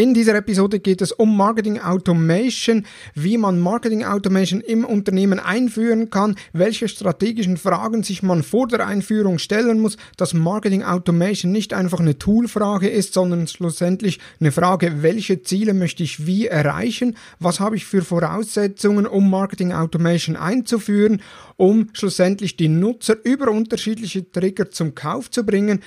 In dieser Episode geht es um Marketing Automation, wie man Marketing Automation im Unternehmen einführen kann, welche strategischen Fragen sich man vor der Einführung stellen muss, dass Marketing Automation nicht einfach eine Toolfrage ist, sondern schlussendlich eine Frage, welche Ziele möchte ich wie erreichen, was habe ich für Voraussetzungen, um Marketing Automation einzuführen, um schlussendlich die Nutzer über unterschiedliche Trigger zum Kauf zu bringen.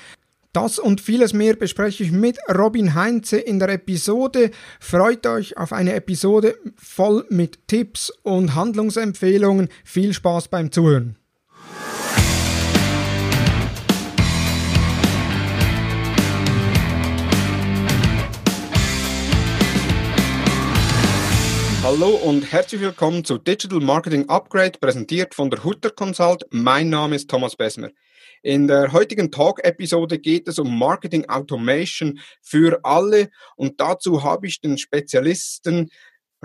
Das und vieles mehr bespreche ich mit Robin Heinze in der Episode. Freut euch auf eine Episode voll mit Tipps und Handlungsempfehlungen. Viel Spaß beim Zuhören. Hallo und herzlich willkommen zu Digital Marketing Upgrade, präsentiert von der Hutter Consult. Mein Name ist Thomas Besmer. In der heutigen Talk-Episode geht es um Marketing Automation für alle und dazu habe ich den Spezialisten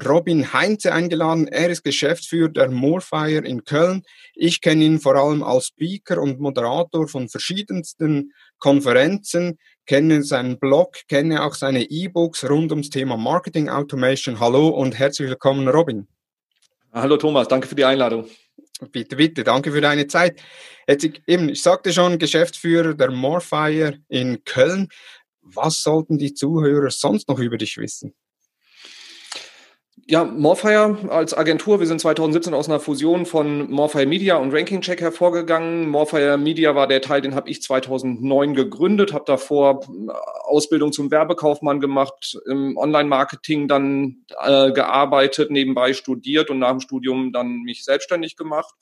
Robin Heinze eingeladen. Er ist Geschäftsführer der Morfire in Köln. Ich kenne ihn vor allem als Speaker und Moderator von verschiedensten Konferenzen, kenne seinen Blog, kenne auch seine E-Books rund ums Thema Marketing Automation. Hallo und herzlich willkommen, Robin. Hallo Thomas, danke für die Einladung. Bitte, bitte, danke für deine Zeit. Jetzt, eben, ich sagte schon, Geschäftsführer der Morfire in Köln. Was sollten die Zuhörer sonst noch über dich wissen? Ja, Morfire als Agentur, wir sind 2017 aus einer Fusion von Morfire Media und Ranking Check hervorgegangen. Morfire Media war der Teil, den habe ich 2009 gegründet, habe davor äh, Ausbildung zum Werbekaufmann gemacht, im Online-Marketing dann äh, gearbeitet, nebenbei studiert und nach dem Studium dann mich selbstständig gemacht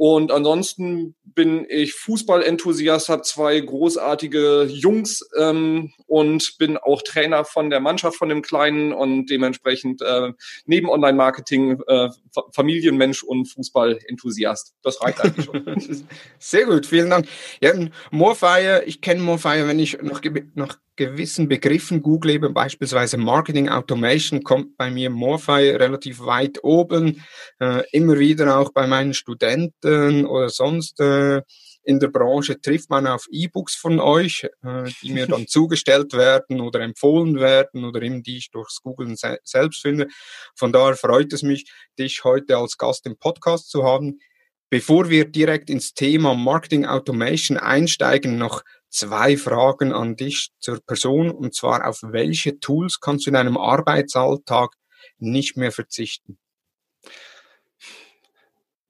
und ansonsten bin ich Fußballenthusiast, habe zwei großartige Jungs ähm, und bin auch Trainer von der Mannschaft von dem Kleinen und dementsprechend äh, neben Online-Marketing äh, Familienmensch und Fußballenthusiast. Das reicht eigentlich schon. Sehr gut, vielen Dank. Ja, Morfire, ich kenne Morfire, wenn ich noch, noch gewissen Begriffen google, eben beispielsweise Marketing Automation, kommt bei mir Morphy relativ weit oben. Äh, immer wieder auch bei meinen Studenten oder sonst äh, in der Branche trifft man auf E-Books von euch, äh, die mir dann zugestellt werden oder empfohlen werden oder eben die ich durchs Googlen se selbst finde. Von daher freut es mich, dich heute als Gast im Podcast zu haben. Bevor wir direkt ins Thema Marketing Automation einsteigen, noch zwei Fragen an dich zur Person, und zwar auf welche Tools kannst du in deinem Arbeitsalltag nicht mehr verzichten?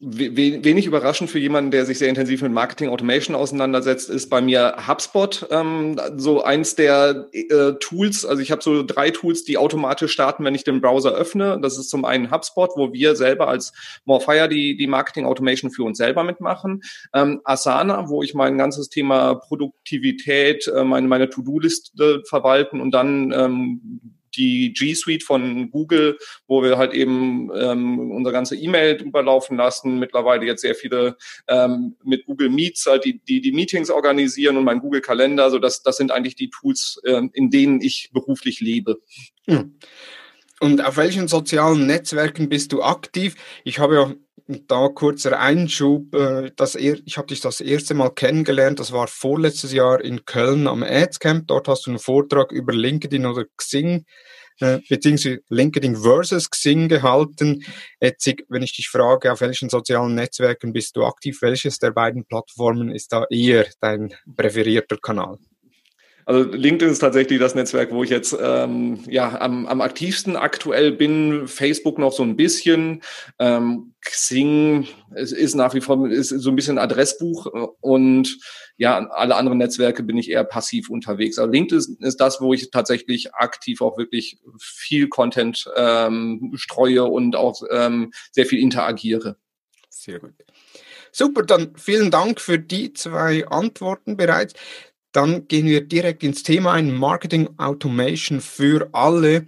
Wenig überraschend für jemanden, der sich sehr intensiv mit Marketing Automation auseinandersetzt, ist bei mir HubSpot ähm, so eins der äh, Tools. Also ich habe so drei Tools, die automatisch starten, wenn ich den Browser öffne. Das ist zum einen HubSpot, wo wir selber als Morfire die, die Marketing Automation für uns selber mitmachen. Ähm, Asana, wo ich mein ganzes Thema Produktivität, äh, meine, meine To-Do-Liste verwalten und dann ähm, die G Suite von Google, wo wir halt eben ähm, unsere ganze E-Mail drüber laufen lassen. Mittlerweile jetzt sehr viele ähm, mit Google Meets halt die, die, die Meetings organisieren und mein Google Kalender. So das, das sind eigentlich die Tools, ähm, in denen ich beruflich lebe. Hm. Und auf welchen sozialen Netzwerken bist du aktiv? Ich habe ja da kurzer Einschub, äh, das ich habe dich das erste Mal kennengelernt, das war vorletztes Jahr in Köln am Ads-Camp. Dort hast du einen Vortrag über LinkedIn oder Xing, äh, beziehungsweise LinkedIn versus Xing gehalten. Jetzt, wenn ich dich frage, auf welchen sozialen Netzwerken bist du aktiv, welches der beiden Plattformen ist da eher dein präferierter Kanal? Also LinkedIn ist tatsächlich das Netzwerk, wo ich jetzt ähm, ja am, am aktivsten aktuell bin. Facebook noch so ein bisschen. Ähm, Xing ist, ist nach wie vor ist so ein bisschen Adressbuch und ja, alle anderen Netzwerke bin ich eher passiv unterwegs. Also LinkedIn ist, ist das, wo ich tatsächlich aktiv auch wirklich viel Content ähm, streue und auch ähm, sehr viel interagiere. Sehr gut. Super, dann vielen Dank für die zwei Antworten bereits. Dann gehen wir direkt ins Thema ein, Marketing Automation für alle.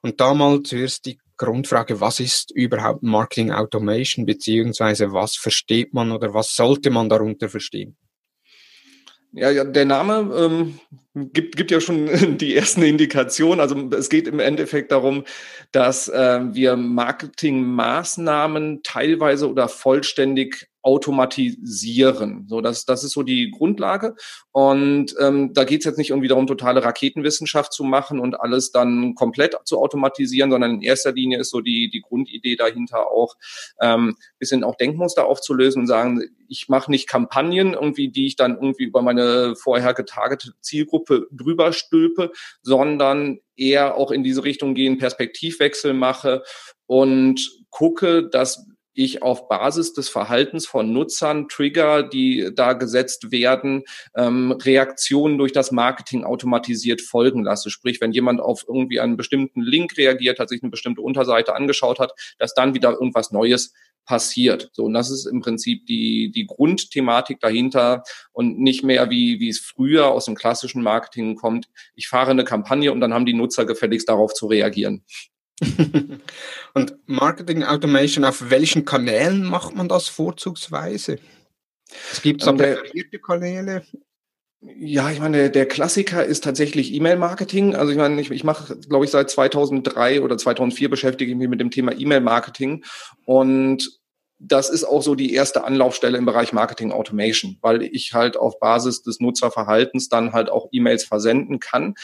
Und da mal zuerst die Grundfrage, was ist überhaupt Marketing Automation, beziehungsweise was versteht man oder was sollte man darunter verstehen? Ja, ja, der Name ähm, gibt, gibt ja schon die ersten Indikationen. Also es geht im Endeffekt darum, dass äh, wir Marketingmaßnahmen teilweise oder vollständig automatisieren. So, das, das ist so die Grundlage. Und ähm, da geht es jetzt nicht irgendwie darum, totale Raketenwissenschaft zu machen und alles dann komplett zu automatisieren, sondern in erster Linie ist so die, die Grundidee dahinter auch, ähm, bisschen auch Denkmuster aufzulösen und sagen, ich mache nicht Kampagnen irgendwie, die ich dann irgendwie über meine vorher getargetete Zielgruppe drüber stülpe, sondern eher auch in diese Richtung gehen, Perspektivwechsel mache und gucke, dass ich auf Basis des Verhaltens von Nutzern Trigger, die da gesetzt werden, ähm, Reaktionen durch das Marketing automatisiert folgen lasse. Sprich, wenn jemand auf irgendwie einen bestimmten Link reagiert hat, sich eine bestimmte Unterseite angeschaut hat, dass dann wieder irgendwas Neues passiert. So, und das ist im Prinzip die, die Grundthematik dahinter und nicht mehr wie, wie es früher aus dem klassischen Marketing kommt. Ich fahre eine Kampagne und dann haben die Nutzer gefälligst darauf zu reagieren. Und Marketing Automation, auf welchen Kanälen macht man das vorzugsweise? Es gibt ähm, präferierte Kanäle. Ja, ich meine, der Klassiker ist tatsächlich E-Mail-Marketing. Also ich meine, ich, ich mache, glaube ich, seit 2003 oder 2004 beschäftige ich mich mit dem Thema E-Mail-Marketing und das ist auch so die erste Anlaufstelle im Bereich Marketing Automation, weil ich halt auf Basis des Nutzerverhaltens dann halt auch E-Mails versenden kann.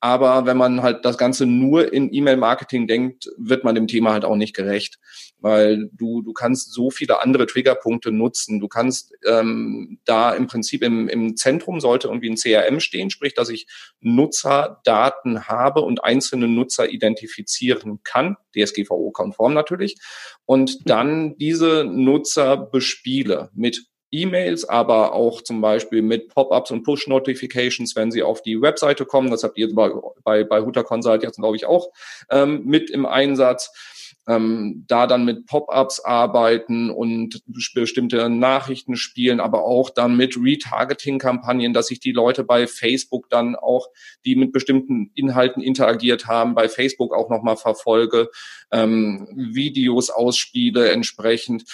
Aber wenn man halt das Ganze nur in E-Mail-Marketing denkt, wird man dem Thema halt auch nicht gerecht, weil du, du kannst so viele andere Triggerpunkte nutzen. Du kannst ähm, da im Prinzip im, im Zentrum sollte irgendwie ein CRM stehen, sprich, dass ich Nutzerdaten habe und einzelne Nutzer identifizieren kann, DSGVO-konform natürlich, und dann diese Nutzer bespiele mit E-Mails, aber auch zum Beispiel mit Pop-ups und Push-Notifications, wenn sie auf die Webseite kommen. Das habt ihr bei, bei, bei Huta Consult jetzt, glaube ich, auch ähm, mit im Einsatz. Ähm, da dann mit Pop-ups arbeiten und bestimmte Nachrichten spielen, aber auch dann mit Retargeting-Kampagnen, dass ich die Leute bei Facebook dann auch, die mit bestimmten Inhalten interagiert haben, bei Facebook auch nochmal verfolge, ähm, Videos ausspiele entsprechend.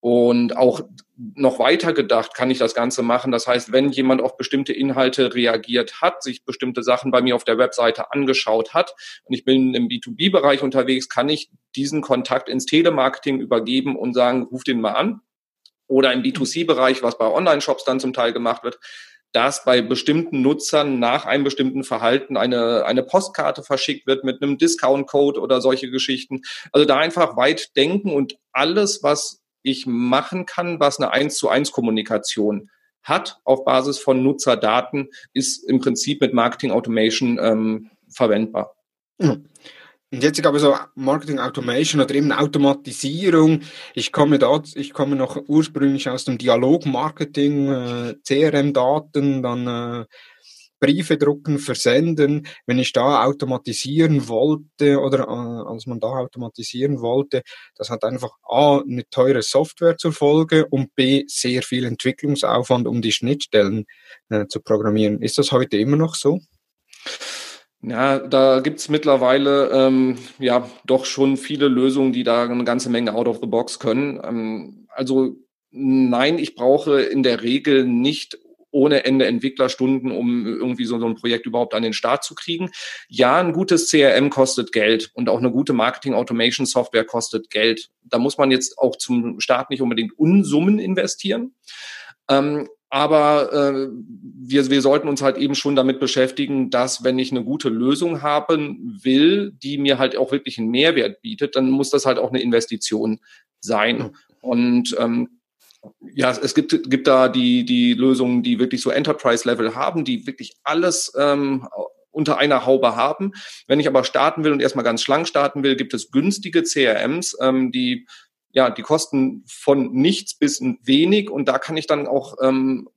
Und auch noch weiter gedacht kann ich das Ganze machen. Das heißt, wenn jemand auf bestimmte Inhalte reagiert hat, sich bestimmte Sachen bei mir auf der Webseite angeschaut hat und ich bin im B2B-Bereich unterwegs, kann ich diesen Kontakt ins Telemarketing übergeben und sagen, ruf den mal an. Oder im B2C-Bereich, was bei Online-Shops dann zum Teil gemacht wird, dass bei bestimmten Nutzern nach einem bestimmten Verhalten eine, eine Postkarte verschickt wird mit einem Discount-Code oder solche Geschichten. Also da einfach weit denken und alles, was ich machen kann, was eine 1 zu 1 Kommunikation hat auf Basis von Nutzerdaten, ist im Prinzip mit Marketing Automation ähm, verwendbar. Und jetzt gab es so Marketing Automation oder eben Automatisierung. Ich komme dort, ich komme noch ursprünglich aus dem Dialogmarketing, äh, CRM-Daten, dann äh, Briefe drucken, versenden. Wenn ich da automatisieren wollte oder äh, als man da automatisieren wollte, das hat einfach A, eine teure Software zur Folge und B, sehr viel Entwicklungsaufwand, um die Schnittstellen äh, zu programmieren. Ist das heute immer noch so? Ja, da gibt's mittlerweile ähm, ja doch schon viele Lösungen, die da eine ganze Menge out of the box können. Ähm, also nein, ich brauche in der Regel nicht ohne Ende Entwicklerstunden, um irgendwie so, so ein Projekt überhaupt an den Start zu kriegen. Ja, ein gutes CRM kostet Geld und auch eine gute Marketing-Automation-Software kostet Geld. Da muss man jetzt auch zum Start nicht unbedingt Unsummen investieren. Ähm, aber äh, wir, wir sollten uns halt eben schon damit beschäftigen, dass wenn ich eine gute Lösung haben will, die mir halt auch wirklich einen Mehrwert bietet, dann muss das halt auch eine Investition sein. Und ähm, ja, es gibt, gibt da die, die Lösungen, die wirklich so Enterprise-Level haben, die wirklich alles ähm, unter einer Haube haben. Wenn ich aber starten will und erstmal ganz schlank starten will, gibt es günstige CRMs, ähm, die ja, die kosten von nichts bis wenig und da kann ich dann auch ähm,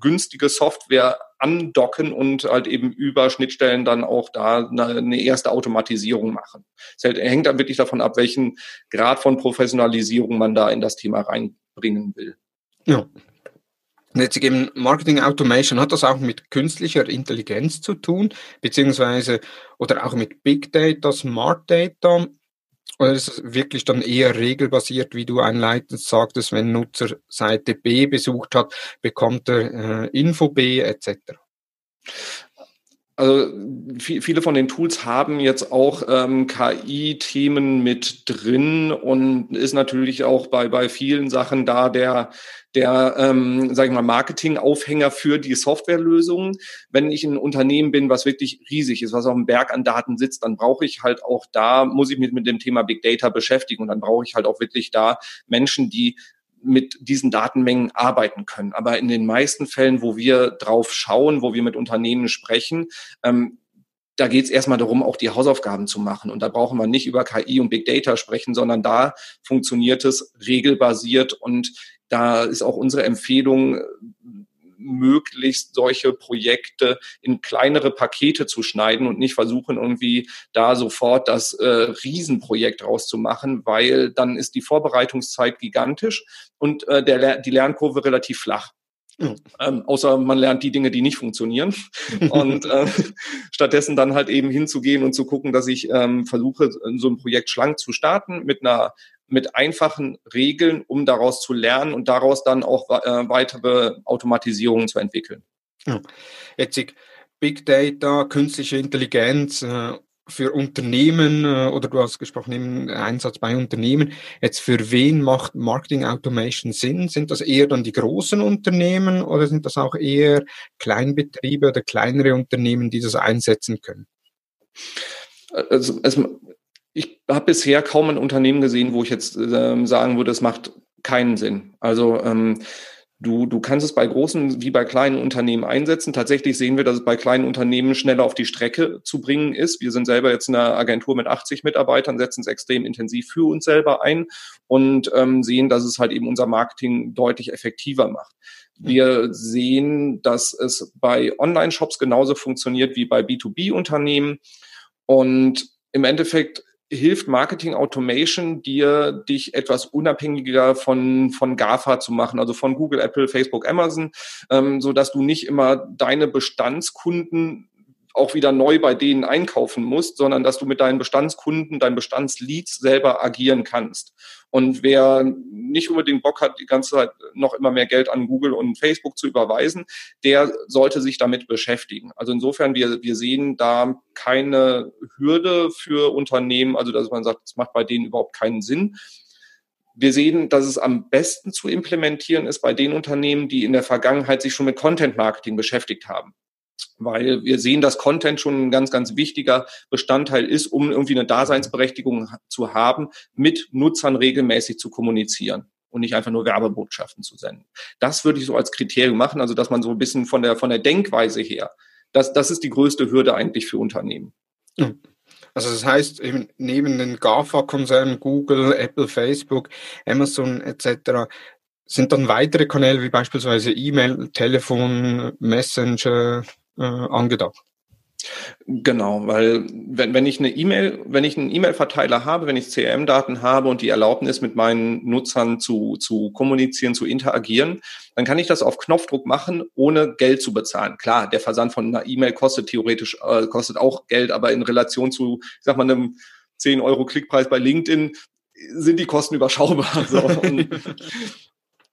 günstige Software andocken und halt eben über Schnittstellen dann auch da eine, erste Automatisierung machen. Es hängt dann wirklich davon ab, welchen Grad von Professionalisierung man da in das Thema reinbringen will. Ja. Jetzt eben Marketing Automation, hat das auch mit künstlicher Intelligenz zu tun, beziehungsweise oder auch mit Big Data, Smart Data? Oder ist es wirklich dann eher regelbasiert, wie du einleitend sagtest, wenn Nutzer Seite B besucht hat, bekommt er äh, Info B etc.? Also viele von den Tools haben jetzt auch ähm, KI-Themen mit drin und ist natürlich auch bei, bei vielen Sachen da der, der ähm, sage ich mal, Marketing-Aufhänger für die Softwarelösungen. Wenn ich ein Unternehmen bin, was wirklich riesig ist, was auf einem Berg an Daten sitzt, dann brauche ich halt auch da, muss ich mich mit dem Thema Big Data beschäftigen und dann brauche ich halt auch wirklich da Menschen, die mit diesen Datenmengen arbeiten können. Aber in den meisten Fällen, wo wir drauf schauen, wo wir mit Unternehmen sprechen, ähm, da geht es erstmal darum, auch die Hausaufgaben zu machen. Und da brauchen wir nicht über KI und Big Data sprechen, sondern da funktioniert es regelbasiert. Und da ist auch unsere Empfehlung, möglichst solche Projekte in kleinere Pakete zu schneiden und nicht versuchen, irgendwie da sofort das äh, Riesenprojekt rauszumachen, weil dann ist die Vorbereitungszeit gigantisch und äh, der, die Lernkurve relativ flach. Mhm. Ähm, außer man lernt die Dinge, die nicht funktionieren. und äh, stattdessen dann halt eben hinzugehen und zu gucken, dass ich ähm, versuche, so ein Projekt schlank zu starten mit einer mit einfachen Regeln, um daraus zu lernen und daraus dann auch äh, weitere Automatisierungen zu entwickeln. Ja. Jetzt Big Data, künstliche Intelligenz äh, für Unternehmen äh, oder du hast gesprochen im Einsatz bei Unternehmen. Jetzt für wen macht Marketing Automation Sinn? Sind das eher dann die großen Unternehmen oder sind das auch eher Kleinbetriebe oder kleinere Unternehmen, die das einsetzen können? Also, es, ich habe bisher kaum ein Unternehmen gesehen, wo ich jetzt ähm, sagen würde, es macht keinen Sinn. Also ähm, du, du kannst es bei großen wie bei kleinen Unternehmen einsetzen. Tatsächlich sehen wir, dass es bei kleinen Unternehmen schneller auf die Strecke zu bringen ist. Wir sind selber jetzt eine Agentur mit 80 Mitarbeitern, setzen es extrem intensiv für uns selber ein und ähm, sehen, dass es halt eben unser Marketing deutlich effektiver macht. Wir sehen, dass es bei Online-Shops genauso funktioniert wie bei B2B-Unternehmen. Und im Endeffekt hilft Marketing Automation dir, dich etwas unabhängiger von, von GAFA zu machen, also von Google, Apple, Facebook, Amazon, ähm, so dass du nicht immer deine Bestandskunden auch wieder neu bei denen einkaufen musst, sondern dass du mit deinen Bestandskunden, deinen Bestandsleads selber agieren kannst. Und wer nicht unbedingt Bock hat, die ganze Zeit noch immer mehr Geld an Google und Facebook zu überweisen, der sollte sich damit beschäftigen. Also insofern, wir, wir sehen da keine Hürde für Unternehmen, also dass man sagt, es macht bei denen überhaupt keinen Sinn. Wir sehen, dass es am besten zu implementieren ist bei den Unternehmen, die in der Vergangenheit sich schon mit Content Marketing beschäftigt haben weil wir sehen, dass Content schon ein ganz, ganz wichtiger Bestandteil ist, um irgendwie eine Daseinsberechtigung zu haben, mit Nutzern regelmäßig zu kommunizieren und nicht einfach nur Werbebotschaften zu senden. Das würde ich so als Kriterium machen, also dass man so ein bisschen von der, von der Denkweise her, das, das ist die größte Hürde eigentlich für Unternehmen. Also das heißt, eben neben den GAFA-Konzernen, Google, Apple, Facebook, Amazon etc., sind dann weitere Kanäle wie beispielsweise E-Mail, Telefon, Messenger, äh, angedacht. Genau, weil wenn, wenn ich eine E-Mail, wenn ich einen E-Mail-Verteiler habe, wenn ich CRM-Daten habe und die Erlaubnis mit meinen Nutzern zu, zu kommunizieren, zu interagieren, dann kann ich das auf Knopfdruck machen, ohne Geld zu bezahlen. Klar, der Versand von einer E-Mail kostet theoretisch, äh, kostet auch Geld, aber in Relation zu, ich sag mal, einem 10 Euro Klickpreis bei LinkedIn sind die Kosten überschaubar. So.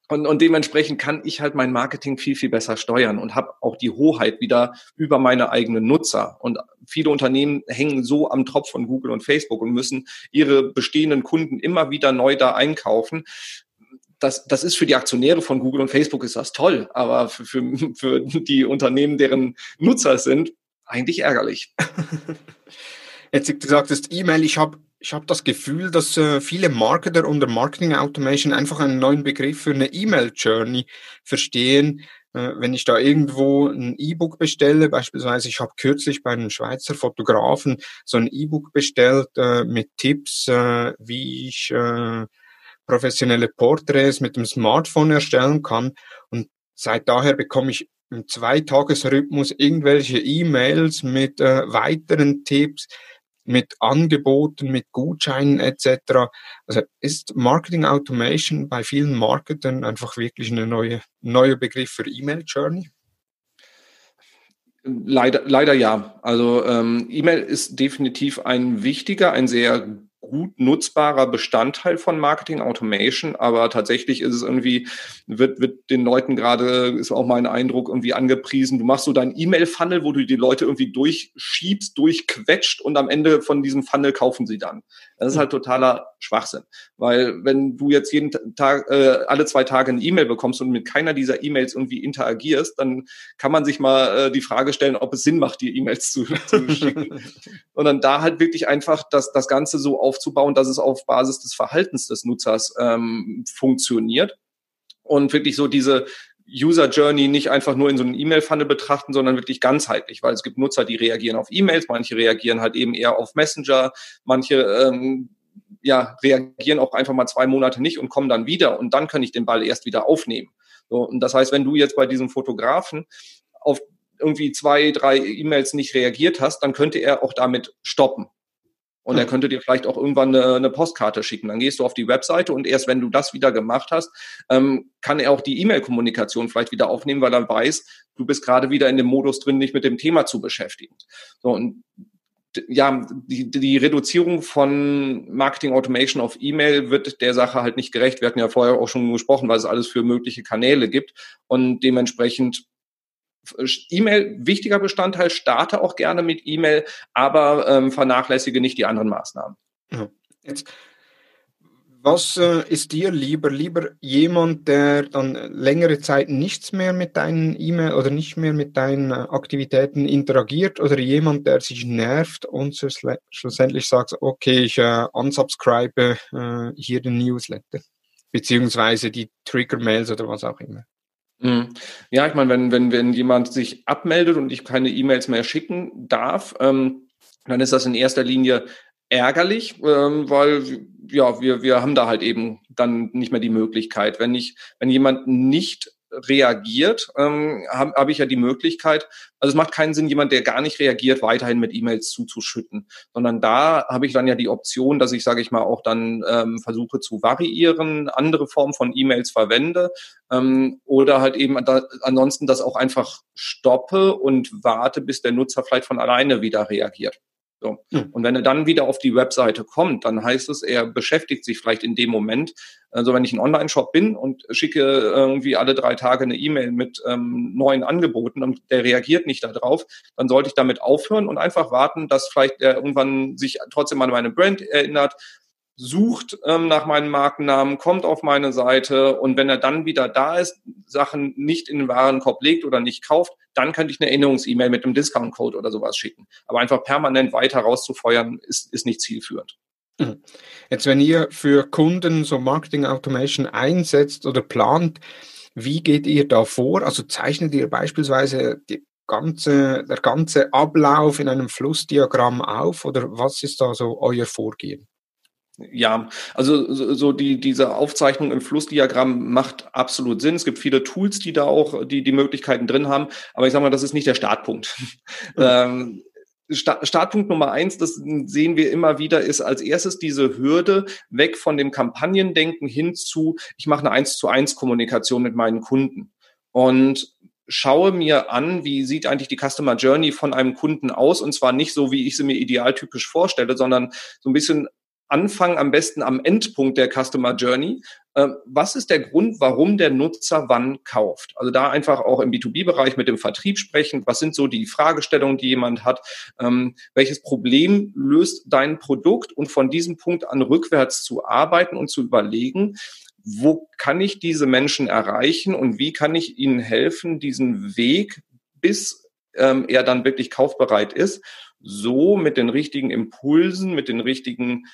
Und, und dementsprechend kann ich halt mein Marketing viel, viel besser steuern und habe auch die Hoheit wieder über meine eigenen Nutzer. Und viele Unternehmen hängen so am Tropf von Google und Facebook und müssen ihre bestehenden Kunden immer wieder neu da einkaufen. Das, das ist für die Aktionäre von Google und Facebook ist das toll, aber für, für, für die Unternehmen, deren Nutzer sind, eigentlich ärgerlich. Jetzt du sagtest E-Mail, ich habe ich habe das Gefühl, dass äh, viele Marketer unter Marketing Automation einfach einen neuen Begriff für eine E-Mail-Journey verstehen. Äh, wenn ich da irgendwo ein E-Book bestelle, beispielsweise ich habe kürzlich bei einem Schweizer Fotografen so ein E-Book bestellt äh, mit Tipps, äh, wie ich äh, professionelle Porträts mit dem Smartphone erstellen kann. Und seit daher bekomme ich im Zweitagesrhythmus irgendwelche E-Mails mit äh, weiteren Tipps, mit Angeboten, mit Gutscheinen etc. Also ist Marketing Automation bei vielen Marketern einfach wirklich eine neue neuer Begriff für E-Mail Journey? Leider, leider ja. Also ähm, E-Mail ist definitiv ein wichtiger, ein sehr gut nutzbarer Bestandteil von Marketing Automation, aber tatsächlich ist es irgendwie, wird, wird den Leuten gerade, ist auch mein Eindruck, irgendwie angepriesen. Du machst so deinen E-Mail-Funnel, wo du die Leute irgendwie durchschiebst, durchquetscht und am Ende von diesem Funnel kaufen sie dann. Das ist halt totaler Schwachsinn. Weil wenn du jetzt jeden Tag, äh, alle zwei Tage eine E-Mail bekommst und mit keiner dieser E-Mails irgendwie interagierst, dann kann man sich mal äh, die Frage stellen, ob es Sinn macht, die E-Mails zu, zu schicken. und dann da halt wirklich einfach das, das Ganze so aufzubauen, dass es auf Basis des Verhaltens des Nutzers ähm, funktioniert. Und wirklich so diese, User Journey nicht einfach nur in so einem E-Mail-Funnel betrachten, sondern wirklich ganzheitlich, weil es gibt Nutzer, die reagieren auf E-Mails, manche reagieren halt eben eher auf Messenger, manche ähm, ja, reagieren auch einfach mal zwei Monate nicht und kommen dann wieder und dann kann ich den Ball erst wieder aufnehmen. So, und das heißt, wenn du jetzt bei diesem Fotografen auf irgendwie zwei, drei E-Mails nicht reagiert hast, dann könnte er auch damit stoppen. Und er könnte dir vielleicht auch irgendwann eine, eine, Postkarte schicken. Dann gehst du auf die Webseite und erst wenn du das wieder gemacht hast, ähm, kann er auch die E-Mail-Kommunikation vielleicht wieder aufnehmen, weil er weiß, du bist gerade wieder in dem Modus drin, dich mit dem Thema zu beschäftigen. So, und ja, die, die Reduzierung von Marketing Automation auf E-Mail wird der Sache halt nicht gerecht. Wir hatten ja vorher auch schon gesprochen, was es alles für mögliche Kanäle gibt. Und dementsprechend E-Mail wichtiger Bestandteil, starte auch gerne mit E-Mail, aber ähm, vernachlässige nicht die anderen Maßnahmen. Jetzt, was äh, ist dir lieber? Lieber jemand, der dann längere Zeit nichts mehr mit deinen E-Mail oder nicht mehr mit deinen äh, Aktivitäten interagiert oder jemand, der sich nervt und schlussendlich sagt, okay, ich äh, unsubscribe äh, hier den Newsletter, beziehungsweise die Trigger-Mails oder was auch immer? Mhm. Ja, ich meine, wenn, wenn, wenn jemand sich abmeldet und ich keine E-Mails mehr schicken darf, ähm, dann ist das in erster Linie ärgerlich, ähm, weil ja, wir, wir haben da halt eben dann nicht mehr die Möglichkeit. Wenn ich, wenn jemand nicht reagiert, ähm, habe hab ich ja die Möglichkeit, also es macht keinen Sinn, jemand, der gar nicht reagiert, weiterhin mit E-Mails zuzuschütten, sondern da habe ich dann ja die Option, dass ich, sage ich mal, auch dann ähm, versuche zu variieren, andere Formen von E-Mails verwende ähm, oder halt eben da, ansonsten das auch einfach stoppe und warte, bis der Nutzer vielleicht von alleine wieder reagiert. So. Hm. Und wenn er dann wieder auf die Webseite kommt, dann heißt es, er beschäftigt sich vielleicht in dem Moment. Also wenn ich ein Online-Shop bin und schicke irgendwie alle drei Tage eine E-Mail mit ähm, neuen Angeboten und der reagiert nicht darauf, dann sollte ich damit aufhören und einfach warten, dass vielleicht er irgendwann sich trotzdem an meine Brand erinnert, sucht ähm, nach meinem Markennamen, kommt auf meine Seite und wenn er dann wieder da ist, Sachen nicht in den Warenkorb legt oder nicht kauft, dann könnte ich eine Erinnerungs-E-Mail mit einem Discount-Code oder sowas schicken. Aber einfach permanent weiter rauszufeuern, ist, ist nicht zielführend. Mhm. Jetzt, wenn ihr für Kunden so Marketing Automation einsetzt oder plant, wie geht ihr da vor? Also zeichnet ihr beispielsweise die ganze, der ganze Ablauf in einem Flussdiagramm auf oder was ist da so euer Vorgehen? Ja, also so, die, diese Aufzeichnung im Flussdiagramm macht absolut Sinn. Es gibt viele Tools, die da auch die, die Möglichkeiten drin haben, aber ich sage mal, das ist nicht der Startpunkt. Mhm. ähm, Startpunkt Nummer eins, das sehen wir immer wieder, ist als erstes diese Hürde weg von dem Kampagnendenken hin zu, ich mache eine eins zu eins Kommunikation mit meinen Kunden. Und schaue mir an, wie sieht eigentlich die Customer Journey von einem Kunden aus und zwar nicht so, wie ich sie mir idealtypisch vorstelle, sondern so ein bisschen anfangen, am besten am Endpunkt der Customer Journey. Ähm, was ist der Grund, warum der Nutzer wann kauft? Also da einfach auch im B2B-Bereich mit dem Vertrieb sprechen. Was sind so die Fragestellungen, die jemand hat? Ähm, welches Problem löst dein Produkt? Und von diesem Punkt an rückwärts zu arbeiten und zu überlegen, wo kann ich diese Menschen erreichen und wie kann ich ihnen helfen, diesen Weg, bis ähm, er dann wirklich kaufbereit ist, so mit den richtigen Impulsen, mit den richtigen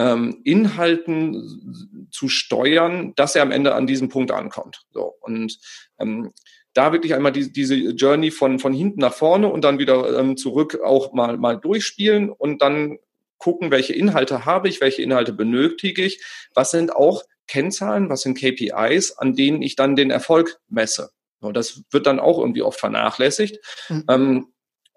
ähm, Inhalten zu steuern, dass er am Ende an diesem Punkt ankommt. So und ähm, da wirklich einmal die, diese Journey von von hinten nach vorne und dann wieder ähm, zurück auch mal mal durchspielen und dann gucken, welche Inhalte habe ich, welche Inhalte benötige ich, was sind auch Kennzahlen, was sind KPIs, an denen ich dann den Erfolg messe. Und das wird dann auch irgendwie oft vernachlässigt. Mhm. Ähm,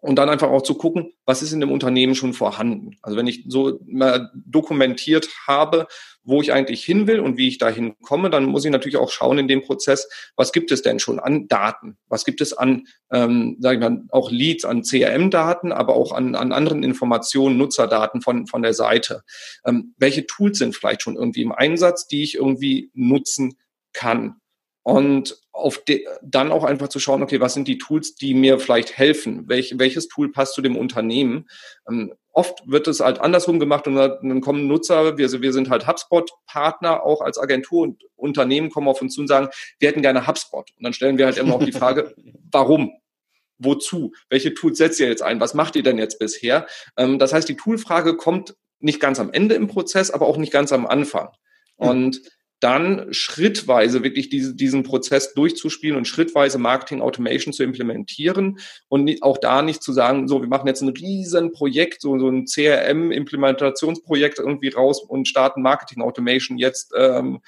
und dann einfach auch zu gucken, was ist in dem Unternehmen schon vorhanden. Also wenn ich so mal dokumentiert habe, wo ich eigentlich hin will und wie ich dahin komme, dann muss ich natürlich auch schauen in dem Prozess, was gibt es denn schon an Daten? Was gibt es an, ähm, sage ich mal, auch Leads, an CRM-Daten, aber auch an, an anderen Informationen, Nutzerdaten von, von der Seite? Ähm, welche Tools sind vielleicht schon irgendwie im Einsatz, die ich irgendwie nutzen kann? und auf de, dann auch einfach zu schauen, okay, was sind die Tools, die mir vielleicht helfen? Welch, welches Tool passt zu dem Unternehmen? Ähm, oft wird es halt andersrum gemacht und dann kommen Nutzer, wir, wir sind halt HubSpot-Partner auch als Agentur und Unternehmen kommen auf uns zu und sagen, wir hätten gerne HubSpot. Und dann stellen wir halt immer auch die Frage, warum? Wozu? Welche Tools setzt ihr jetzt ein? Was macht ihr denn jetzt bisher? Ähm, das heißt, die Toolfrage kommt nicht ganz am Ende im Prozess, aber auch nicht ganz am Anfang. Und dann schrittweise wirklich diese, diesen Prozess durchzuspielen und schrittweise Marketing Automation zu implementieren und auch da nicht zu sagen, so, wir machen jetzt ein riesen Projekt, so, so ein CRM-Implementationsprojekt irgendwie raus und starten Marketing Automation jetzt ähm,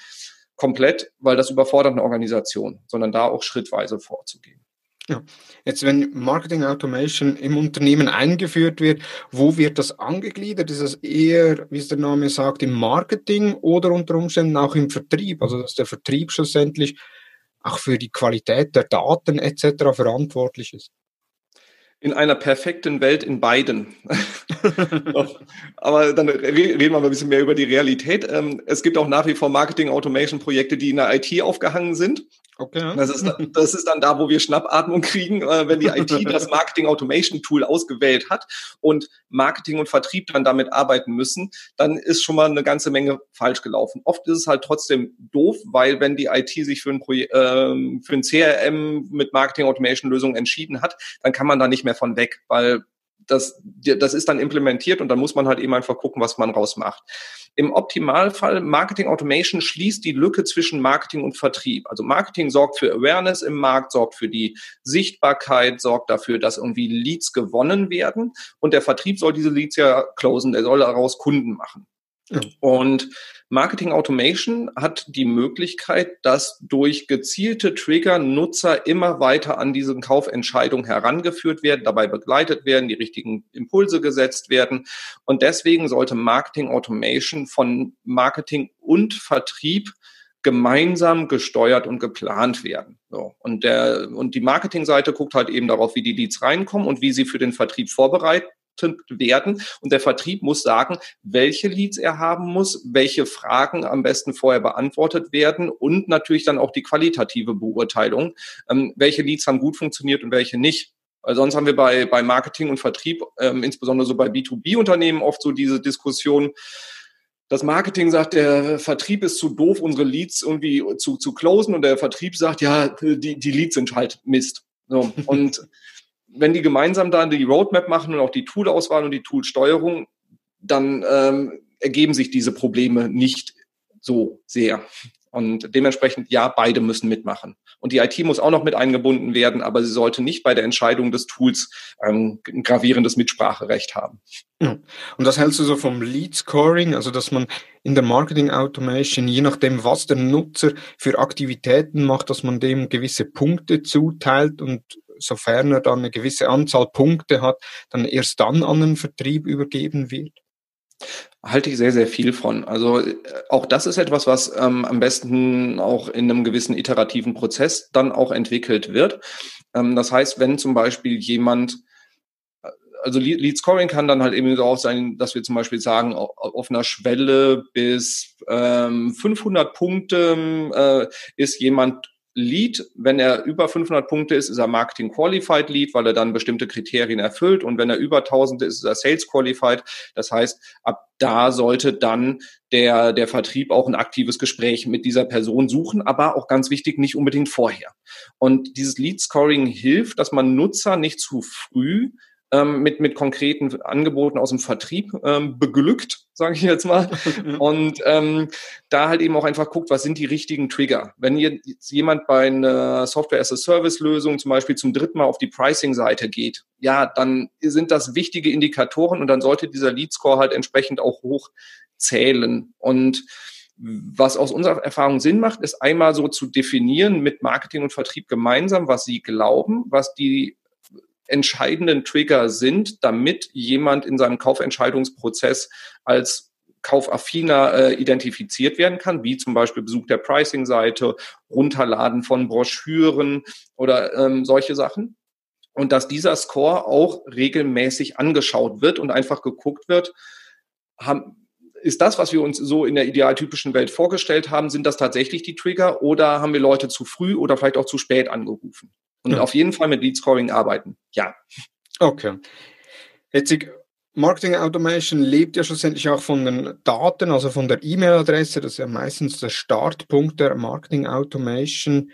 komplett, weil das überfordert eine Organisation, sondern da auch schrittweise vorzugehen. Ja. Jetzt, wenn Marketing Automation im Unternehmen eingeführt wird, wo wird das angegliedert? Ist das eher, wie es der Name sagt, im Marketing oder unter Umständen auch im Vertrieb? Also, dass der Vertrieb schlussendlich auch für die Qualität der Daten etc. verantwortlich ist? In einer perfekten Welt in beiden. Aber dann reden wir mal ein bisschen mehr über die Realität. Ähm, es gibt auch nach wie vor Marketing Automation Projekte, die in der IT aufgehangen sind. Okay. Das ist, das ist dann da, wo wir Schnappatmung kriegen, äh, wenn die IT das Marketing Automation Tool ausgewählt hat und Marketing und Vertrieb dann damit arbeiten müssen, dann ist schon mal eine ganze Menge falsch gelaufen. Oft ist es halt trotzdem doof, weil wenn die IT sich für ein, Projek äh, für ein CRM mit Marketing Automation Lösung entschieden hat, dann kann man da nicht mehr von weg, weil das, das ist dann implementiert und dann muss man halt eben einfach gucken, was man rausmacht. Im Optimalfall Marketing Automation schließt die Lücke zwischen Marketing und Vertrieb. Also Marketing sorgt für Awareness im Markt, sorgt für die Sichtbarkeit, sorgt dafür, dass irgendwie Leads gewonnen werden und der Vertrieb soll diese Leads ja closen, der soll daraus Kunden machen. Und Marketing Automation hat die Möglichkeit, dass durch gezielte Trigger Nutzer immer weiter an diese Kaufentscheidung herangeführt werden, dabei begleitet werden, die richtigen Impulse gesetzt werden. Und deswegen sollte Marketing Automation von Marketing und Vertrieb gemeinsam gesteuert und geplant werden. So. Und, der, und die Marketingseite guckt halt eben darauf, wie die Leads reinkommen und wie sie für den Vertrieb vorbereitet werden. Und der Vertrieb muss sagen, welche Leads er haben muss, welche Fragen am besten vorher beantwortet werden und natürlich dann auch die qualitative Beurteilung, ähm, welche Leads haben gut funktioniert und welche nicht. Weil sonst haben wir bei, bei Marketing und Vertrieb, ähm, insbesondere so bei B2B-Unternehmen, oft so diese Diskussion, das Marketing sagt, der Vertrieb ist zu doof, unsere Leads irgendwie zu, zu closen und der Vertrieb sagt, ja, die, die Leads sind halt Mist. So. Und wenn die gemeinsam da die Roadmap machen und auch die Toolauswahl und die Toolsteuerung, dann ähm, ergeben sich diese Probleme nicht so sehr. Und dementsprechend, ja, beide müssen mitmachen. Und die IT muss auch noch mit eingebunden werden, aber sie sollte nicht bei der Entscheidung des Tools ähm, ein gravierendes Mitspracherecht haben. Und das hältst du so vom Lead Scoring, also dass man in der Marketing Automation, je nachdem, was der Nutzer für Aktivitäten macht, dass man dem gewisse Punkte zuteilt und sofern er dann eine gewisse Anzahl Punkte hat, dann erst dann an den Vertrieb übergeben wird? Halte ich sehr, sehr viel von. Also auch das ist etwas, was ähm, am besten auch in einem gewissen iterativen Prozess dann auch entwickelt wird. Ähm, das heißt, wenn zum Beispiel jemand äh, also Lead Scoring kann dann halt eben so auch sein, dass wir zum Beispiel sagen, auf einer Schwelle bis ähm, 500 Punkte äh, ist jemand Lead. Wenn er über 500 Punkte ist, ist er Marketing Qualified Lead, weil er dann bestimmte Kriterien erfüllt. Und wenn er über 1000 ist, ist er Sales Qualified. Das heißt, ab da sollte dann der, der Vertrieb auch ein aktives Gespräch mit dieser Person suchen, aber auch ganz wichtig, nicht unbedingt vorher. Und dieses Lead Scoring hilft, dass man Nutzer nicht zu früh ähm, mit, mit konkreten Angeboten aus dem Vertrieb ähm, beglückt, sage ich jetzt mal. Und ähm, da halt eben auch einfach guckt, was sind die richtigen Trigger. Wenn jetzt jemand bei einer Software-as-a-Service-Lösung zum Beispiel zum dritten Mal auf die Pricing-Seite geht, ja, dann sind das wichtige Indikatoren und dann sollte dieser Lead-Score halt entsprechend auch hoch zählen. Und was aus unserer Erfahrung Sinn macht, ist einmal so zu definieren mit Marketing und Vertrieb gemeinsam, was sie glauben, was die entscheidenden Trigger sind, damit jemand in seinem Kaufentscheidungsprozess als kaufaffiner äh, identifiziert werden kann, wie zum Beispiel Besuch der Pricing-Seite, Runterladen von Broschüren oder ähm, solche Sachen. Und dass dieser Score auch regelmäßig angeschaut wird und einfach geguckt wird, haben, ist das, was wir uns so in der idealtypischen Welt vorgestellt haben, sind das tatsächlich die Trigger oder haben wir Leute zu früh oder vielleicht auch zu spät angerufen? Und ja. auf jeden Fall mit Lead Scoring arbeiten. Ja. Okay. Jetzt Marketing Automation lebt ja schlussendlich auch von den Daten, also von der E-Mail-Adresse. Das ist ja meistens der Startpunkt der Marketing Automation.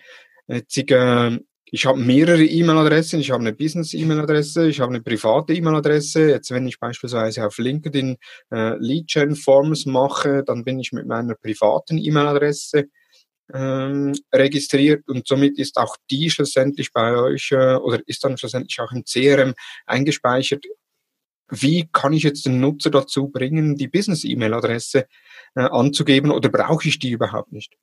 Jetzt, äh, ich habe mehrere E-Mail-Adressen. Ich habe eine Business-E-Mail-Adresse, ich habe eine private E-Mail-Adresse. Jetzt, wenn ich beispielsweise auf LinkedIn äh, Lead-Gen-Forms mache, dann bin ich mit meiner privaten E-Mail-Adresse ähm, registriert und somit ist auch die schlussendlich bei euch äh, oder ist dann schlussendlich auch im CRM eingespeichert wie kann ich jetzt den Nutzer dazu bringen, die Business-E-Mail-Adresse äh, anzugeben oder brauche ich die überhaupt nicht?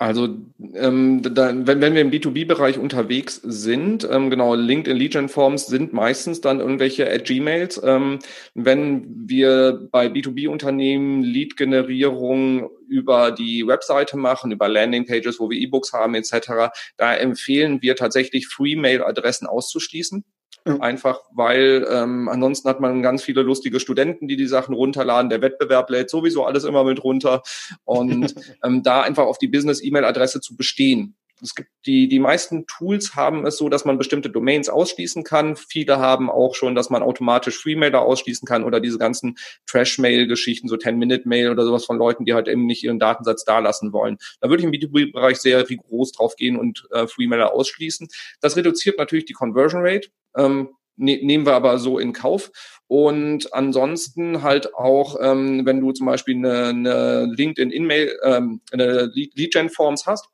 Also ähm, da, wenn, wenn wir im B2B-Bereich unterwegs sind, ähm, genau, LinkedIn Legion Forms sind meistens dann irgendwelche at Gmails. Ähm, wenn wir bei B2B-Unternehmen Lead-Generierung über die Webseite machen, über Landing-Pages, wo wir E-Books haben etc., da empfehlen wir tatsächlich Free-Mail-Adressen auszuschließen. Einfach weil ähm, ansonsten hat man ganz viele lustige Studenten, die die Sachen runterladen. Der Wettbewerb lädt sowieso alles immer mit runter. Und ähm, da einfach auf die Business-E-Mail-Adresse zu bestehen. Es gibt die, die meisten Tools haben es so, dass man bestimmte Domains ausschließen kann. Viele haben auch schon, dass man automatisch Freemailer ausschließen kann oder diese ganzen Trash-Mail-Geschichten, so 10-Minute-Mail oder sowas von Leuten, die halt eben nicht ihren Datensatz da lassen wollen. Da würde ich im B2B-Bereich sehr rigoros drauf gehen und äh, Freemailer ausschließen. Das reduziert natürlich die Conversion Rate. Ähm, ne nehmen wir aber so in Kauf. Und ansonsten halt auch, ähm, wenn du zum Beispiel eine, eine LinkedIn-In-Mail, ähm, eine Lead-Gen-Forms hast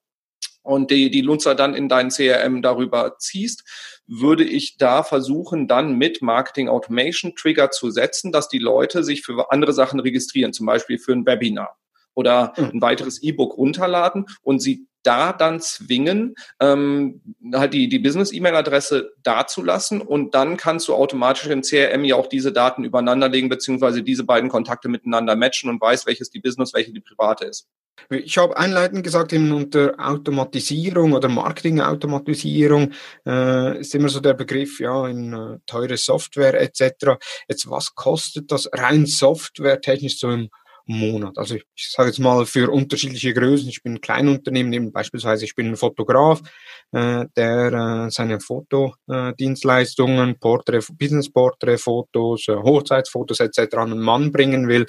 und die, die Nutzer dann in dein CRM darüber ziehst, würde ich da versuchen, dann mit Marketing Automation Trigger zu setzen, dass die Leute sich für andere Sachen registrieren, zum Beispiel für ein Webinar oder hm. ein weiteres E-Book runterladen und sie da dann zwingen, ähm, halt die, die Business-E-Mail-Adresse dazulassen und dann kannst du automatisch im CRM ja auch diese Daten übereinander legen, beziehungsweise diese beiden Kontakte miteinander matchen und weiß, welches die Business, welche die private ist. Ich habe einleitend gesagt, eben unter Automatisierung oder Marketing-Automatisierung äh, ist immer so der Begriff, ja, in äh, teure Software etc. Jetzt, was kostet das rein softwaretechnisch so im Monat. Also ich, ich sage jetzt mal für unterschiedliche Größen. Ich bin ein Kleinunternehmen, eben beispielsweise ich bin ein Fotograf, äh, der äh, seine Fotodienstleistungen, Porträt, Business-Porträt-Fotos, äh, Hochzeitsfotos etc. an einen Mann bringen will.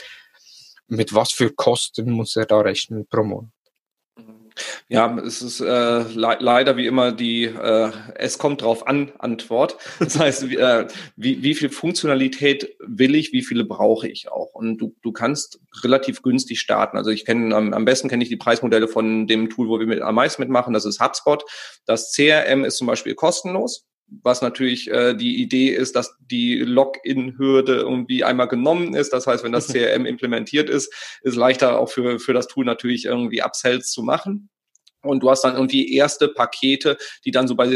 Mit was für Kosten muss er da rechnen pro Monat? Ja, es ist äh, le leider wie immer die äh, Es kommt drauf an Antwort. Das heißt, äh, wie, wie viel Funktionalität will ich, wie viele brauche ich auch? Und du, du kannst relativ günstig starten. Also ich kenne am, am besten kenne ich die Preismodelle von dem Tool, wo wir mit, am meisten mitmachen, das ist HubSpot. Das CRM ist zum Beispiel kostenlos was natürlich äh, die Idee ist, dass die Login-Hürde irgendwie einmal genommen ist. Das heißt, wenn das CRM implementiert ist, ist leichter auch für, für das Tool natürlich irgendwie Upsells zu machen. Und du hast dann irgendwie erste Pakete, die dann so bei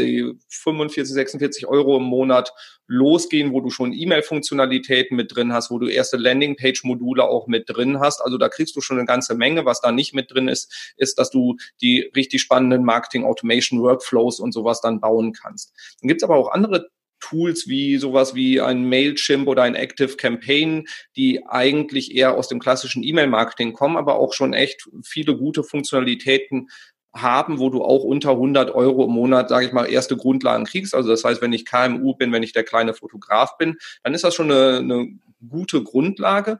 45, 46 Euro im Monat losgehen, wo du schon E-Mail-Funktionalitäten mit drin hast, wo du erste Landingpage-Module auch mit drin hast. Also da kriegst du schon eine ganze Menge. Was da nicht mit drin ist, ist, dass du die richtig spannenden Marketing-Automation-Workflows und sowas dann bauen kannst. Dann gibt's aber auch andere Tools wie sowas wie ein Mailchimp oder ein Active Campaign, die eigentlich eher aus dem klassischen E-Mail-Marketing kommen, aber auch schon echt viele gute Funktionalitäten haben, wo du auch unter 100 Euro im Monat, sage ich mal, erste Grundlagen kriegst. Also das heißt, wenn ich KMU bin, wenn ich der kleine Fotograf bin, dann ist das schon eine, eine gute Grundlage.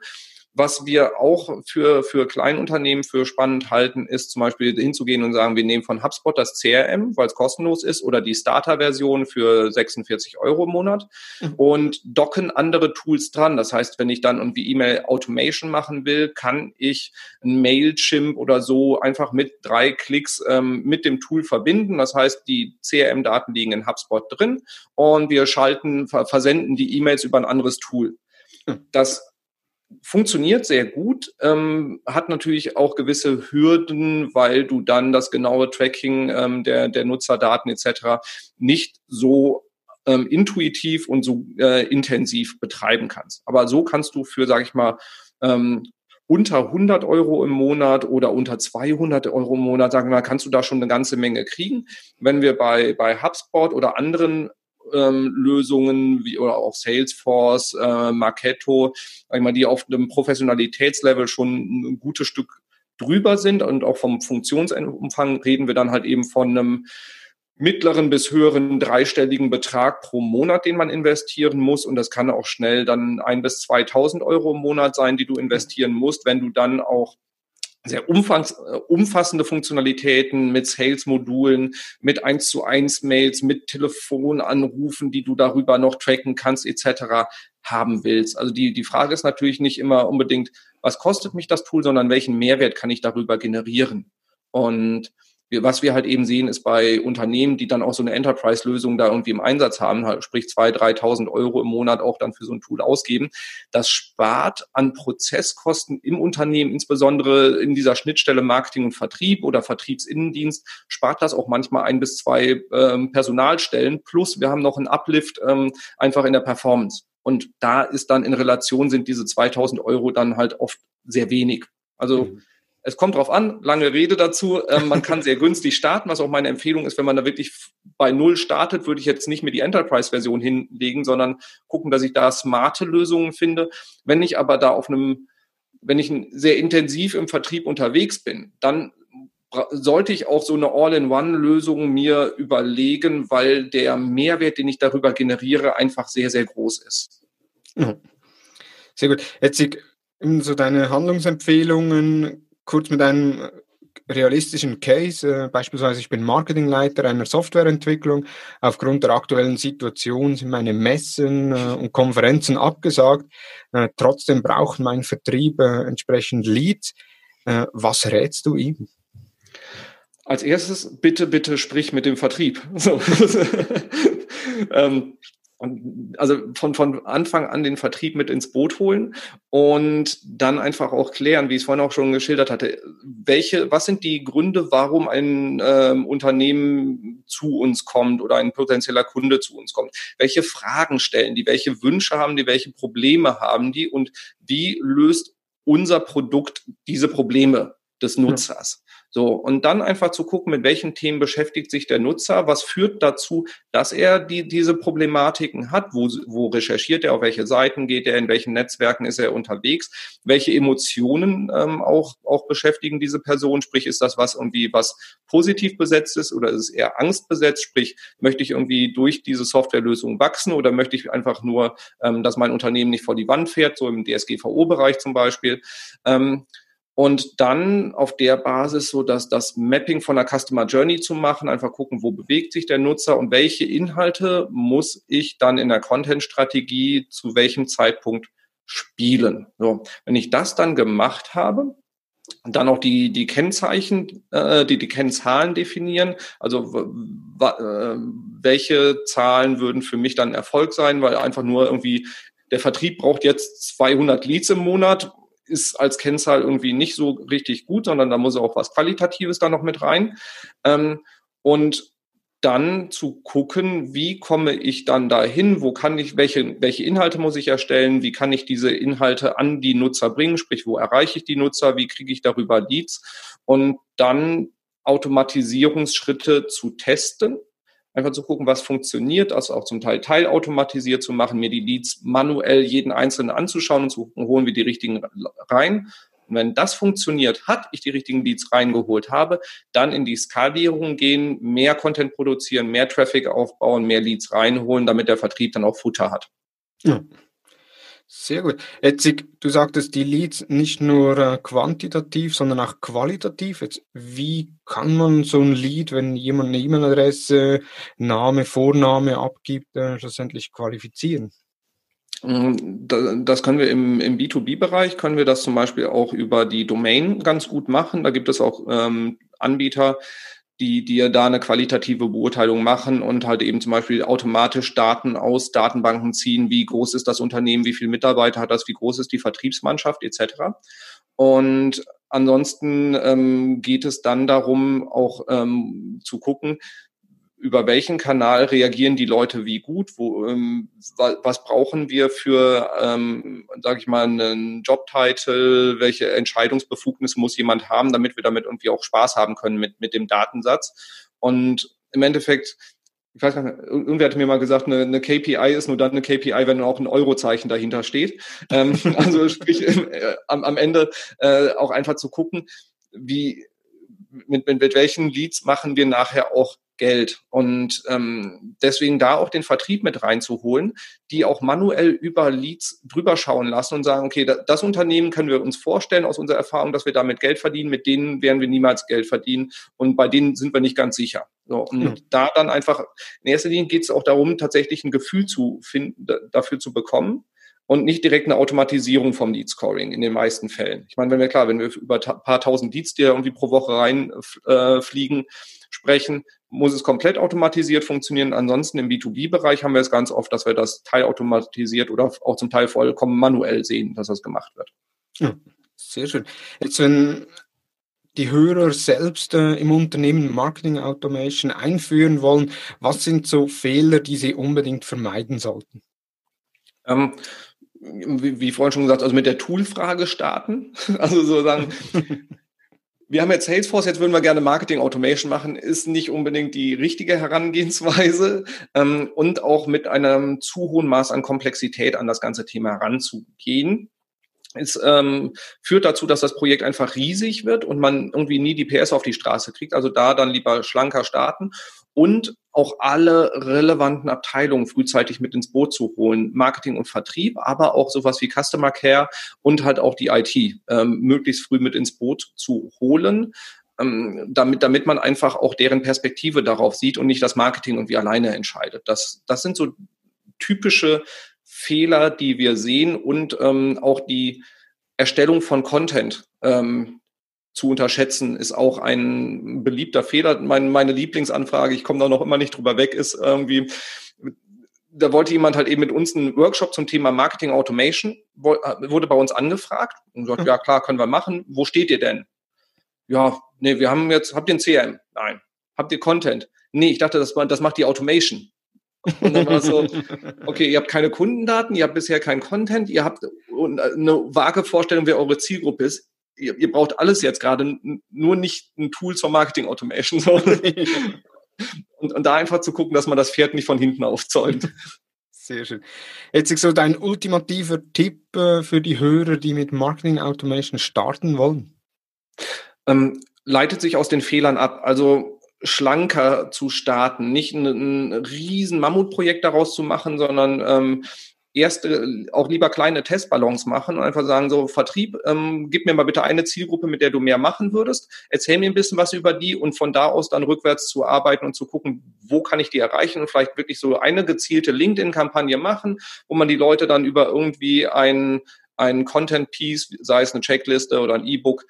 Was wir auch für, für Kleinunternehmen für spannend halten, ist zum Beispiel hinzugehen und sagen, wir nehmen von HubSpot das CRM, weil es kostenlos ist, oder die Starter-Version für 46 Euro im Monat mhm. und docken andere Tools dran. Das heißt, wenn ich dann irgendwie E-Mail-Automation machen will, kann ich ein Mailchimp oder so einfach mit drei Klicks ähm, mit dem Tool verbinden. Das heißt, die CRM-Daten liegen in HubSpot drin und wir schalten, versenden die E-Mails über ein anderes Tool. Mhm. Das funktioniert sehr gut, ähm, hat natürlich auch gewisse Hürden, weil du dann das genaue Tracking ähm, der, der Nutzerdaten etc. nicht so ähm, intuitiv und so äh, intensiv betreiben kannst. Aber so kannst du für, sage ich mal, ähm, unter 100 Euro im Monat oder unter 200 Euro im Monat, sagen wir mal, kannst du da schon eine ganze Menge kriegen. Wenn wir bei, bei HubSpot oder anderen ähm, Lösungen wie oder auch Salesforce, äh, Marketo, sag mal, die auf einem Professionalitätslevel schon ein gutes Stück drüber sind und auch vom Funktionsumfang reden wir dann halt eben von einem mittleren bis höheren dreistelligen Betrag pro Monat, den man investieren muss. Und das kann auch schnell dann ein bis 2000 Euro im Monat sein, die du investieren musst, wenn du dann auch sehr umfangs, äh, umfassende Funktionalitäten mit Sales-Modulen, mit 1 zu 1 Mails, mit Telefonanrufen, die du darüber noch tracken kannst, etc. haben willst. Also die, die Frage ist natürlich nicht immer unbedingt, was kostet mich das Tool, sondern welchen Mehrwert kann ich darüber generieren? Und was wir halt eben sehen, ist bei Unternehmen, die dann auch so eine Enterprise-Lösung da irgendwie im Einsatz haben, halt, sprich 2.000, 3.000 Euro im Monat auch dann für so ein Tool ausgeben, das spart an Prozesskosten im Unternehmen, insbesondere in dieser Schnittstelle Marketing und Vertrieb oder Vertriebsinnendienst, spart das auch manchmal ein bis zwei ähm, Personalstellen. Plus wir haben noch einen Uplift ähm, einfach in der Performance. Und da ist dann in Relation sind diese 2000 Euro dann halt oft sehr wenig. Also mhm es kommt drauf an, lange Rede dazu. Ähm, man kann sehr günstig starten, was auch meine Empfehlung ist, wenn man da wirklich bei Null startet, würde ich jetzt nicht mehr die Enterprise-Version hinlegen, sondern gucken, dass ich da smarte Lösungen finde. Wenn ich aber da auf einem, wenn ich sehr intensiv im Vertrieb unterwegs bin, dann sollte ich auch so eine All-in-One-Lösung mir überlegen, weil der Mehrwert, den ich darüber generiere, einfach sehr, sehr groß ist. Sehr gut. Jetzt so deine Handlungsempfehlungen kurz mit einem realistischen Case, äh, beispielsweise ich bin Marketingleiter einer Softwareentwicklung. Aufgrund der aktuellen Situation sind meine Messen äh, und Konferenzen abgesagt. Äh, trotzdem braucht mein Vertrieb entsprechend Leads. Was rätst du ihm? Als erstes, bitte, bitte sprich mit dem Vertrieb. So. ähm, also von, von Anfang an den Vertrieb mit ins Boot holen und dann einfach auch klären, wie ich es vorhin auch schon geschildert hatte, welche, was sind die Gründe, warum ein ähm, Unternehmen zu uns kommt oder ein potenzieller Kunde zu uns kommt? Welche Fragen stellen die? Welche Wünsche haben die? Welche Probleme haben die? Und wie löst unser Produkt diese Probleme des Nutzers? So, und dann einfach zu gucken, mit welchen Themen beschäftigt sich der Nutzer, was führt dazu, dass er die, diese Problematiken hat, wo, wo recherchiert er, auf welche Seiten geht er, in welchen Netzwerken ist er unterwegs, welche Emotionen ähm, auch, auch beschäftigen diese Person, sprich, ist das was irgendwie, was positiv besetzt ist oder ist es eher angstbesetzt, sprich, möchte ich irgendwie durch diese Softwarelösung wachsen oder möchte ich einfach nur, ähm, dass mein Unternehmen nicht vor die Wand fährt, so im DSGVO-Bereich zum Beispiel. Ähm, und dann auf der Basis so dass das Mapping von der Customer Journey zu machen, einfach gucken, wo bewegt sich der Nutzer und welche Inhalte muss ich dann in der Content-Strategie zu welchem Zeitpunkt spielen. So, wenn ich das dann gemacht habe, dann auch die, die Kennzeichen, äh, die, die Kennzahlen definieren. Also äh, welche Zahlen würden für mich dann Erfolg sein, weil einfach nur irgendwie der Vertrieb braucht jetzt 200 Leads im Monat ist als Kennzahl irgendwie nicht so richtig gut, sondern da muss auch was Qualitatives da noch mit rein. Ähm, und dann zu gucken, wie komme ich dann dahin, wo kann ich, welche, welche Inhalte muss ich erstellen, wie kann ich diese Inhalte an die Nutzer bringen, sprich, wo erreiche ich die Nutzer, wie kriege ich darüber Leads? Und dann Automatisierungsschritte zu testen einfach zu gucken, was funktioniert, das auch zum Teil teilautomatisiert zu machen, mir die Leads manuell jeden einzelnen anzuschauen und zu gucken, holen wir die richtigen rein. Und wenn das funktioniert hat, ich die richtigen Leads reingeholt habe, dann in die Skalierung gehen, mehr Content produzieren, mehr Traffic aufbauen, mehr Leads reinholen, damit der Vertrieb dann auch Futter hat. Ja. Sehr gut. Jetzt, du sagtest die Leads nicht nur äh, quantitativ, sondern auch qualitativ. Jetzt, wie kann man so ein Lead, wenn jemand eine E-Mail-Adresse, Name, Vorname abgibt, äh, schlussendlich qualifizieren? Mm, das können wir im, im B2B-Bereich, können wir das zum Beispiel auch über die Domain ganz gut machen. Da gibt es auch ähm, Anbieter, die dir da eine qualitative Beurteilung machen und halt eben zum Beispiel automatisch Daten aus Datenbanken ziehen, wie groß ist das Unternehmen, wie viele Mitarbeiter hat das, wie groß ist die Vertriebsmannschaft? Etc. Und ansonsten ähm, geht es dann darum, auch ähm, zu gucken, über welchen Kanal reagieren die Leute wie gut, wo, ähm, was brauchen wir für, ähm, sage ich mal, einen Jobtitel, welche Entscheidungsbefugnis muss jemand haben, damit wir damit irgendwie auch Spaß haben können mit, mit dem Datensatz. Und im Endeffekt, ich weiß gar nicht, irgendwer hat mir mal gesagt, eine, eine KPI ist nur dann eine KPI, wenn auch ein Eurozeichen dahinter steht. Ähm, also sprich, äh, am, am Ende äh, auch einfach zu gucken, wie mit, mit, mit welchen Leads machen wir nachher auch Geld. Und ähm, deswegen da auch den Vertrieb mit reinzuholen, die auch manuell über Leads drüber schauen lassen und sagen, okay, das, das Unternehmen können wir uns vorstellen aus unserer Erfahrung, dass wir damit Geld verdienen, mit denen werden wir niemals Geld verdienen und bei denen sind wir nicht ganz sicher. So, und mhm. da dann einfach, in erster Linie geht es auch darum, tatsächlich ein Gefühl zu finden, dafür zu bekommen und nicht direkt eine Automatisierung vom Lead Scoring in den meisten Fällen. Ich meine, wenn wir klar, wenn wir über ein paar tausend Leads, die irgendwie pro Woche reinfliegen, äh, sprechen, muss es komplett automatisiert funktionieren. Ansonsten im B2B-Bereich haben wir es ganz oft, dass wir das teilautomatisiert oder auch zum Teil vollkommen manuell sehen, dass das gemacht wird. Ja, sehr schön. Jetzt, wenn die Hörer selbst äh, im Unternehmen Marketing Automation einführen wollen, was sind so Fehler, die sie unbedingt vermeiden sollten? Ähm, wie, wie vorhin schon gesagt, also mit der Toolfrage starten. Also so sagen, wir haben jetzt Salesforce, jetzt würden wir gerne Marketing Automation machen, ist nicht unbedingt die richtige Herangehensweise ähm, und auch mit einem zu hohen Maß an Komplexität an das ganze Thema heranzugehen. Es ähm, führt dazu, dass das Projekt einfach riesig wird und man irgendwie nie die PS auf die Straße kriegt. Also da dann lieber schlanker starten und auch alle relevanten Abteilungen frühzeitig mit ins Boot zu holen. Marketing und Vertrieb, aber auch sowas wie Customer Care und halt auch die IT ähm, möglichst früh mit ins Boot zu holen, ähm, damit, damit man einfach auch deren Perspektive darauf sieht und nicht das Marketing irgendwie alleine entscheidet. Das, das sind so typische Fehler, die wir sehen und ähm, auch die Erstellung von Content. Ähm, zu unterschätzen, ist auch ein beliebter Fehler. Mein, meine Lieblingsanfrage, ich komme da noch immer nicht drüber weg, ist irgendwie, da wollte jemand halt eben mit uns einen Workshop zum Thema Marketing Automation, wurde bei uns angefragt und sagt, mhm. ja klar, können wir machen. Wo steht ihr denn? Ja, nee, wir haben jetzt, habt ihr ein CRM? Nein. Habt ihr Content? Nee, ich dachte, das, das macht die Automation. Und dann war so, okay, ihr habt keine Kundendaten, ihr habt bisher kein Content, ihr habt eine vage Vorstellung, wer eure Zielgruppe ist ihr, ihr braucht alles jetzt gerade, nur nicht ein Tool zur Marketing Automation. und, und da einfach zu gucken, dass man das Pferd nicht von hinten aufzäumt. Sehr schön. Jetzt so dein ultimativer Tipp äh, für die Hörer, die mit Marketing Automation starten wollen? Ähm, leitet sich aus den Fehlern ab. Also schlanker zu starten, nicht ein, ein riesen Mammutprojekt daraus zu machen, sondern ähm, erste, auch lieber kleine Testballons machen und einfach sagen, so Vertrieb, ähm, gib mir mal bitte eine Zielgruppe, mit der du mehr machen würdest, erzähl mir ein bisschen was über die und von da aus dann rückwärts zu arbeiten und zu gucken, wo kann ich die erreichen und vielleicht wirklich so eine gezielte LinkedIn-Kampagne machen, wo man die Leute dann über irgendwie ein, ein Content-Piece, sei es eine Checkliste oder ein E-Book,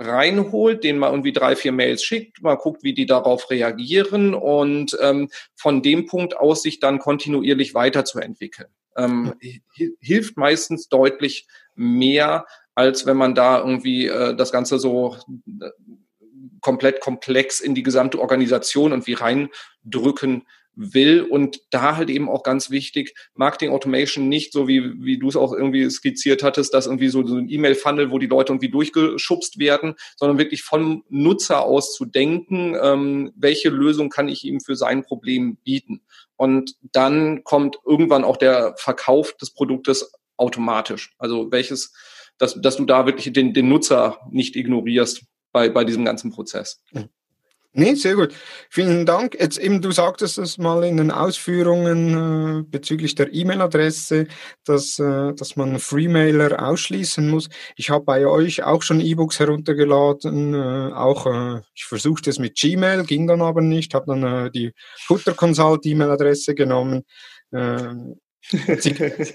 reinholt, denen mal irgendwie drei, vier Mails schickt, mal guckt, wie die darauf reagieren und ähm, von dem Punkt aus sich dann kontinuierlich weiterzuentwickeln ähm, hilft meistens deutlich mehr, als wenn man da irgendwie äh, das Ganze so äh, komplett komplex in die gesamte Organisation und wie reindrücken will und da halt eben auch ganz wichtig, Marketing Automation nicht so wie, wie du es auch irgendwie skizziert hattest, dass irgendwie so, so ein E-Mail-Funnel, wo die Leute irgendwie durchgeschubst werden, sondern wirklich vom Nutzer aus zu denken, ähm, welche Lösung kann ich ihm für sein Problem bieten. Und dann kommt irgendwann auch der Verkauf des Produktes automatisch. Also welches, dass, dass du da wirklich den, den Nutzer nicht ignorierst bei, bei diesem ganzen Prozess. Mhm. Nee, sehr gut. Vielen Dank. Jetzt eben, du sagtest es mal in den Ausführungen äh, bezüglich der E-Mail-Adresse, dass, äh, dass man Freemailer ausschließen muss. Ich habe bei euch auch schon E-Books heruntergeladen, äh, auch äh, ich versuchte es mit Gmail, ging dann aber nicht, habe dann äh, die Futter Consult E-Mail-Adresse genommen. Äh,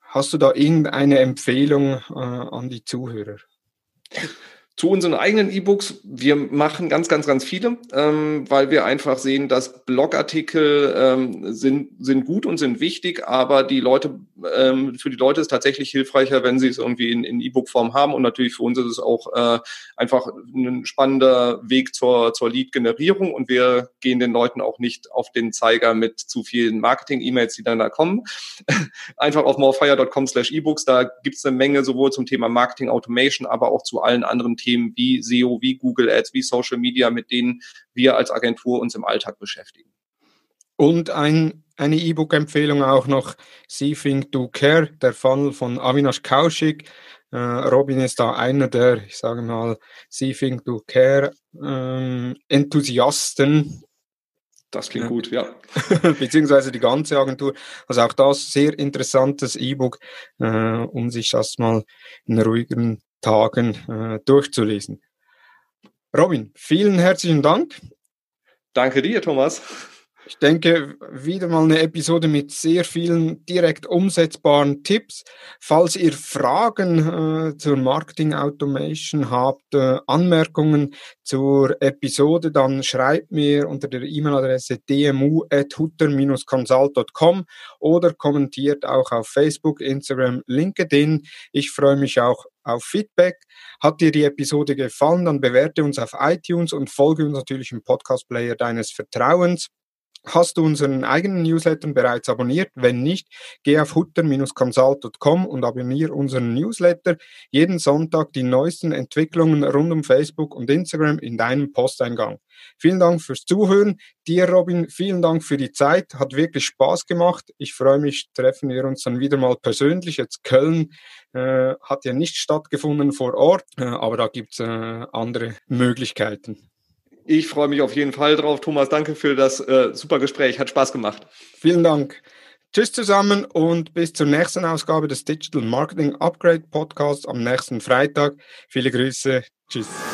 hast du da irgendeine Empfehlung äh, an die Zuhörer? Zu unseren eigenen E-Books, wir machen ganz, ganz, ganz viele, ähm, weil wir einfach sehen, dass Blogartikel ähm, sind, sind gut und sind wichtig, aber die Leute, ähm, für die Leute ist tatsächlich hilfreicher, wenn sie es irgendwie in, in E-Book-Form haben. Und natürlich für uns ist es auch äh, einfach ein spannender Weg zur, zur Lead-Generierung. Und wir gehen den Leuten auch nicht auf den Zeiger mit zu vielen Marketing-E-Mails, die dann da kommen. einfach auf morefire.com slash e-books, da gibt es eine Menge sowohl zum Thema Marketing Automation, aber auch zu allen anderen Themen wie SEO, wie Google Ads, wie Social Media, mit denen wir als Agentur uns im Alltag beschäftigen. Und ein, eine E-Book-Empfehlung auch noch, See Think Do Care, der Funnel von Avinash Kaushik. Äh, Robin ist da einer der, ich sage mal, See Think Do Care ähm, Enthusiasten. Das klingt gut, ja. Beziehungsweise die ganze Agentur. Also auch das sehr interessantes E-Book, äh, um sich das mal in ruhigen Tagen äh, durchzulesen. Robin, vielen herzlichen Dank. Danke dir, Thomas. Ich denke, wieder mal eine Episode mit sehr vielen direkt umsetzbaren Tipps. Falls ihr Fragen äh, zur Marketing Automation habt, äh, Anmerkungen zur Episode, dann schreibt mir unter der E-Mail-Adresse dmu.hutter-consult.com oder kommentiert auch auf Facebook, Instagram, LinkedIn. Ich freue mich auch auf Feedback. Hat dir die Episode gefallen, dann bewerte uns auf iTunes und folge uns natürlich im Podcast-Player deines Vertrauens. Hast du unseren eigenen Newsletter bereits abonniert? Wenn nicht, geh auf hutter-consult.com und abonniere unseren Newsletter. Jeden Sonntag die neuesten Entwicklungen rund um Facebook und Instagram in deinem Posteingang. Vielen Dank fürs Zuhören. Dir, Robin, vielen Dank für die Zeit. Hat wirklich Spaß gemacht. Ich freue mich, treffen wir uns dann wieder mal persönlich. Jetzt Köln äh, hat ja nicht stattgefunden vor Ort, äh, aber da gibt's äh, andere Möglichkeiten. Ich freue mich auf jeden Fall drauf. Thomas, danke für das äh, super Gespräch. Hat Spaß gemacht. Vielen Dank. Tschüss zusammen und bis zur nächsten Ausgabe des Digital Marketing Upgrade Podcasts am nächsten Freitag. Viele Grüße. Tschüss.